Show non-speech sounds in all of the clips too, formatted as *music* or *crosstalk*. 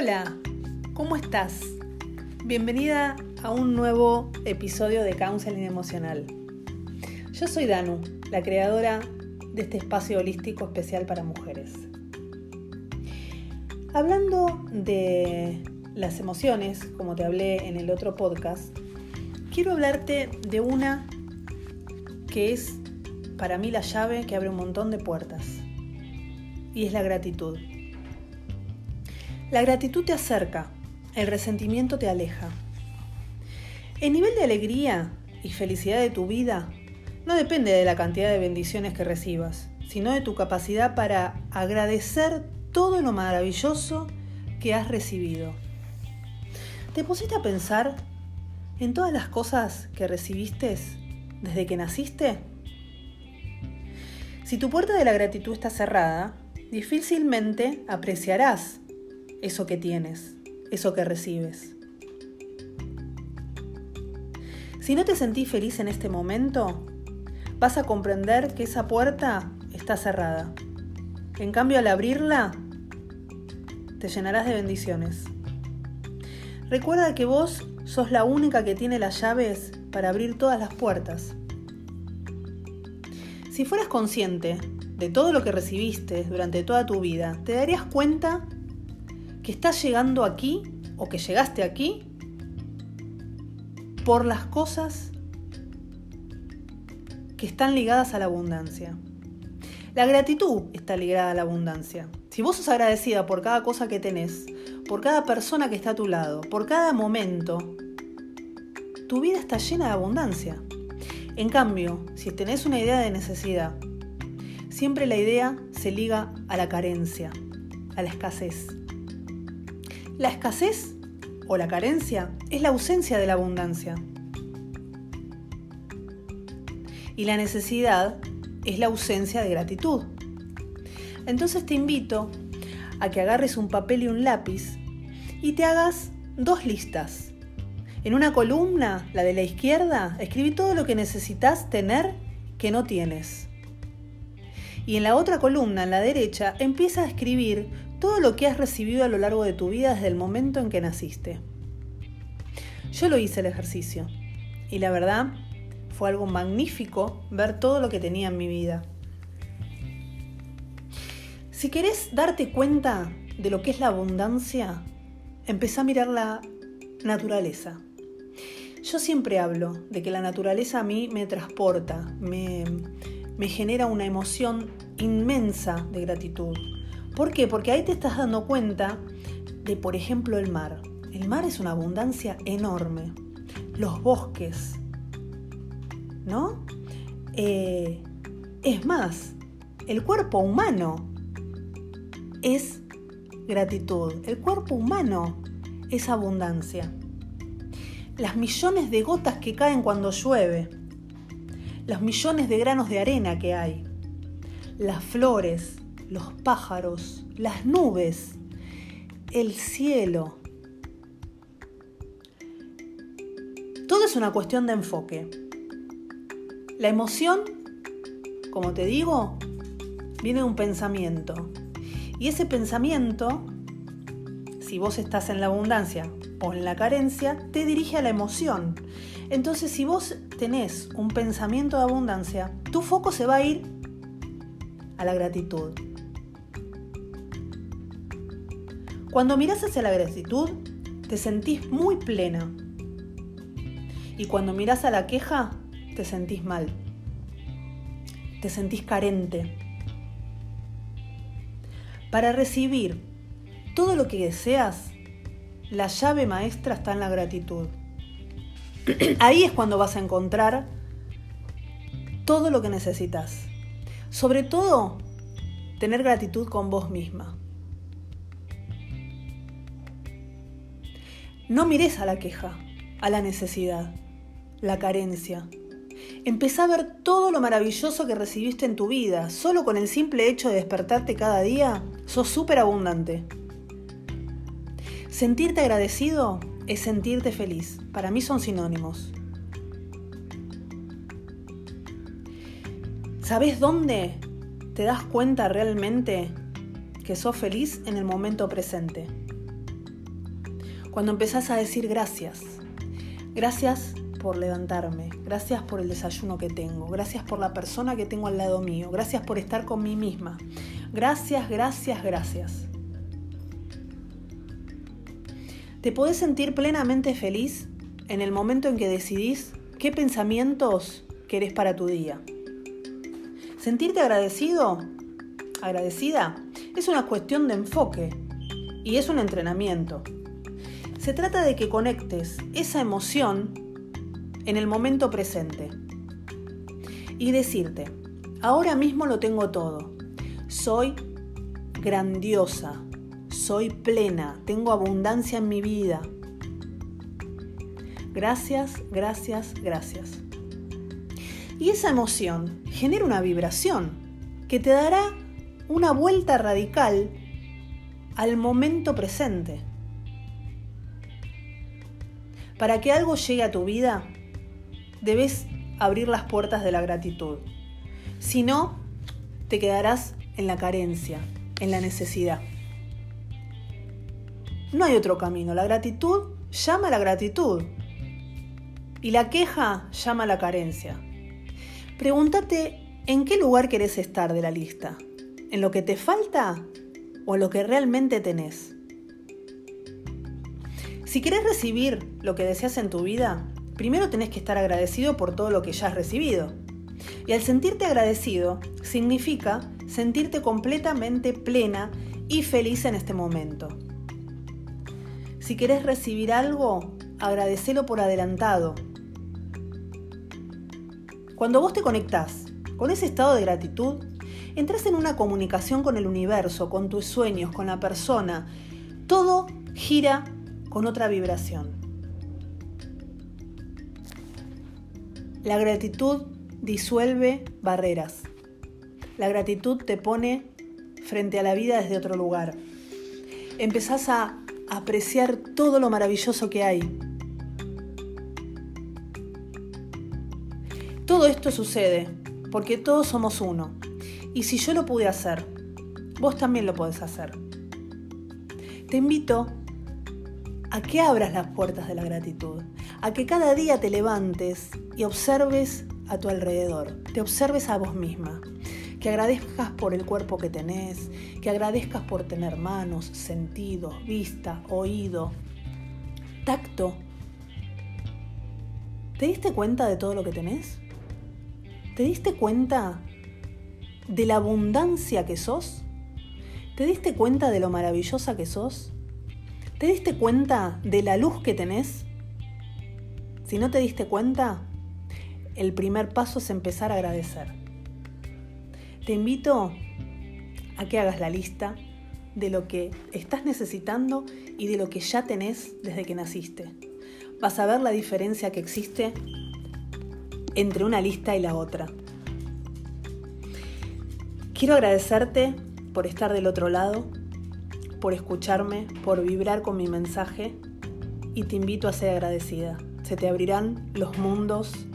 Hola, ¿cómo estás? Bienvenida a un nuevo episodio de Counseling Emocional. Yo soy Danu, la creadora de este espacio holístico especial para mujeres. Hablando de las emociones, como te hablé en el otro podcast, quiero hablarte de una que es para mí la llave que abre un montón de puertas, y es la gratitud. La gratitud te acerca, el resentimiento te aleja. El nivel de alegría y felicidad de tu vida no depende de la cantidad de bendiciones que recibas, sino de tu capacidad para agradecer todo lo maravilloso que has recibido. ¿Te pusiste a pensar en todas las cosas que recibiste desde que naciste? Si tu puerta de la gratitud está cerrada, difícilmente apreciarás eso que tienes, eso que recibes. Si no te sentís feliz en este momento, vas a comprender que esa puerta está cerrada. En cambio, al abrirla, te llenarás de bendiciones. Recuerda que vos sos la única que tiene las llaves para abrir todas las puertas. Si fueras consciente de todo lo que recibiste durante toda tu vida, te darías cuenta que estás llegando aquí o que llegaste aquí por las cosas que están ligadas a la abundancia. La gratitud está ligada a la abundancia. Si vos sos agradecida por cada cosa que tenés, por cada persona que está a tu lado, por cada momento, tu vida está llena de abundancia. En cambio, si tenés una idea de necesidad, siempre la idea se liga a la carencia, a la escasez. La escasez o la carencia es la ausencia de la abundancia. Y la necesidad es la ausencia de gratitud. Entonces te invito a que agarres un papel y un lápiz y te hagas dos listas. En una columna, la de la izquierda, escribí todo lo que necesitas tener que no tienes. Y en la otra columna, en la derecha, empieza a escribir todo lo que has recibido a lo largo de tu vida desde el momento en que naciste. Yo lo hice el ejercicio y la verdad fue algo magnífico ver todo lo que tenía en mi vida. Si querés darte cuenta de lo que es la abundancia, empezá a mirar la naturaleza. Yo siempre hablo de que la naturaleza a mí me transporta, me, me genera una emoción inmensa de gratitud. ¿Por qué? Porque ahí te estás dando cuenta de, por ejemplo, el mar. El mar es una abundancia enorme. Los bosques, ¿no? Eh, es más, el cuerpo humano es gratitud. El cuerpo humano es abundancia. Las millones de gotas que caen cuando llueve. Los millones de granos de arena que hay. Las flores, los pájaros, las nubes, el cielo. Todo es una cuestión de enfoque. La emoción, como te digo, viene de un pensamiento. Y ese pensamiento, si vos estás en la abundancia o en la carencia, te dirige a la emoción. Entonces, si vos tenés un pensamiento de abundancia, tu foco se va a ir a la gratitud. Cuando miras hacia la gratitud, te sentís muy plena. Y cuando miras a la queja, te sentís mal. Te sentís carente. Para recibir todo lo que deseas, la llave maestra está en la gratitud. *coughs* Ahí es cuando vas a encontrar todo lo que necesitas. Sobre todo, tener gratitud con vos misma. No mires a la queja, a la necesidad, la carencia. Empezá a ver todo lo maravilloso que recibiste en tu vida. Solo con el simple hecho de despertarte cada día, sos súper abundante. Sentirte agradecido es sentirte feliz. Para mí son sinónimos. ¿Sabes dónde te das cuenta realmente que sos feliz en el momento presente? Cuando empezás a decir gracias. Gracias por levantarme, gracias por el desayuno que tengo, gracias por la persona que tengo al lado mío, gracias por estar con mí misma. Gracias, gracias, gracias. Te podés sentir plenamente feliz en el momento en que decidís qué pensamientos querés para tu día. Sentirte agradecido, agradecida, es una cuestión de enfoque y es un entrenamiento. Se trata de que conectes esa emoción en el momento presente y decirte, ahora mismo lo tengo todo, soy grandiosa, soy plena, tengo abundancia en mi vida. Gracias, gracias, gracias. Y esa emoción genera una vibración que te dará una vuelta radical al momento presente. Para que algo llegue a tu vida, debes abrir las puertas de la gratitud. Si no, te quedarás en la carencia, en la necesidad. No hay otro camino. La gratitud llama a la gratitud. Y la queja llama a la carencia. Pregúntate en qué lugar querés estar de la lista. ¿En lo que te falta o en lo que realmente tenés? Si querés recibir lo que deseas en tu vida, primero tenés que estar agradecido por todo lo que ya has recibido. Y al sentirte agradecido, significa sentirte completamente plena y feliz en este momento. Si querés recibir algo, agradecelo por adelantado. Cuando vos te conectás con ese estado de gratitud, entras en una comunicación con el universo, con tus sueños, con la persona. Todo gira con otra vibración. La gratitud disuelve barreras. La gratitud te pone frente a la vida desde otro lugar. Empezás a apreciar todo lo maravilloso que hay. Todo esto sucede porque todos somos uno. Y si yo lo pude hacer, vos también lo podés hacer. Te invito a que abras las puertas de la gratitud, a que cada día te levantes y observes a tu alrededor, te observes a vos misma, que agradezcas por el cuerpo que tenés, que agradezcas por tener manos, sentidos, vista, oído, tacto. ¿Te diste cuenta de todo lo que tenés? ¿Te diste cuenta de la abundancia que sos? ¿Te diste cuenta de lo maravillosa que sos? ¿Te diste cuenta de la luz que tenés? Si no te diste cuenta, el primer paso es empezar a agradecer. Te invito a que hagas la lista de lo que estás necesitando y de lo que ya tenés desde que naciste. Vas a ver la diferencia que existe entre una lista y la otra. Quiero agradecerte por estar del otro lado, por escucharme, por vibrar con mi mensaje y te invito a ser agradecida. Se te abrirán los mundos,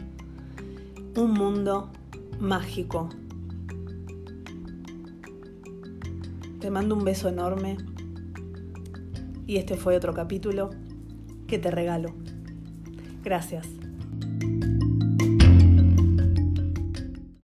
un mundo mágico Te mando un beso enorme y este fue otro capítulo que te regalo. Gracias.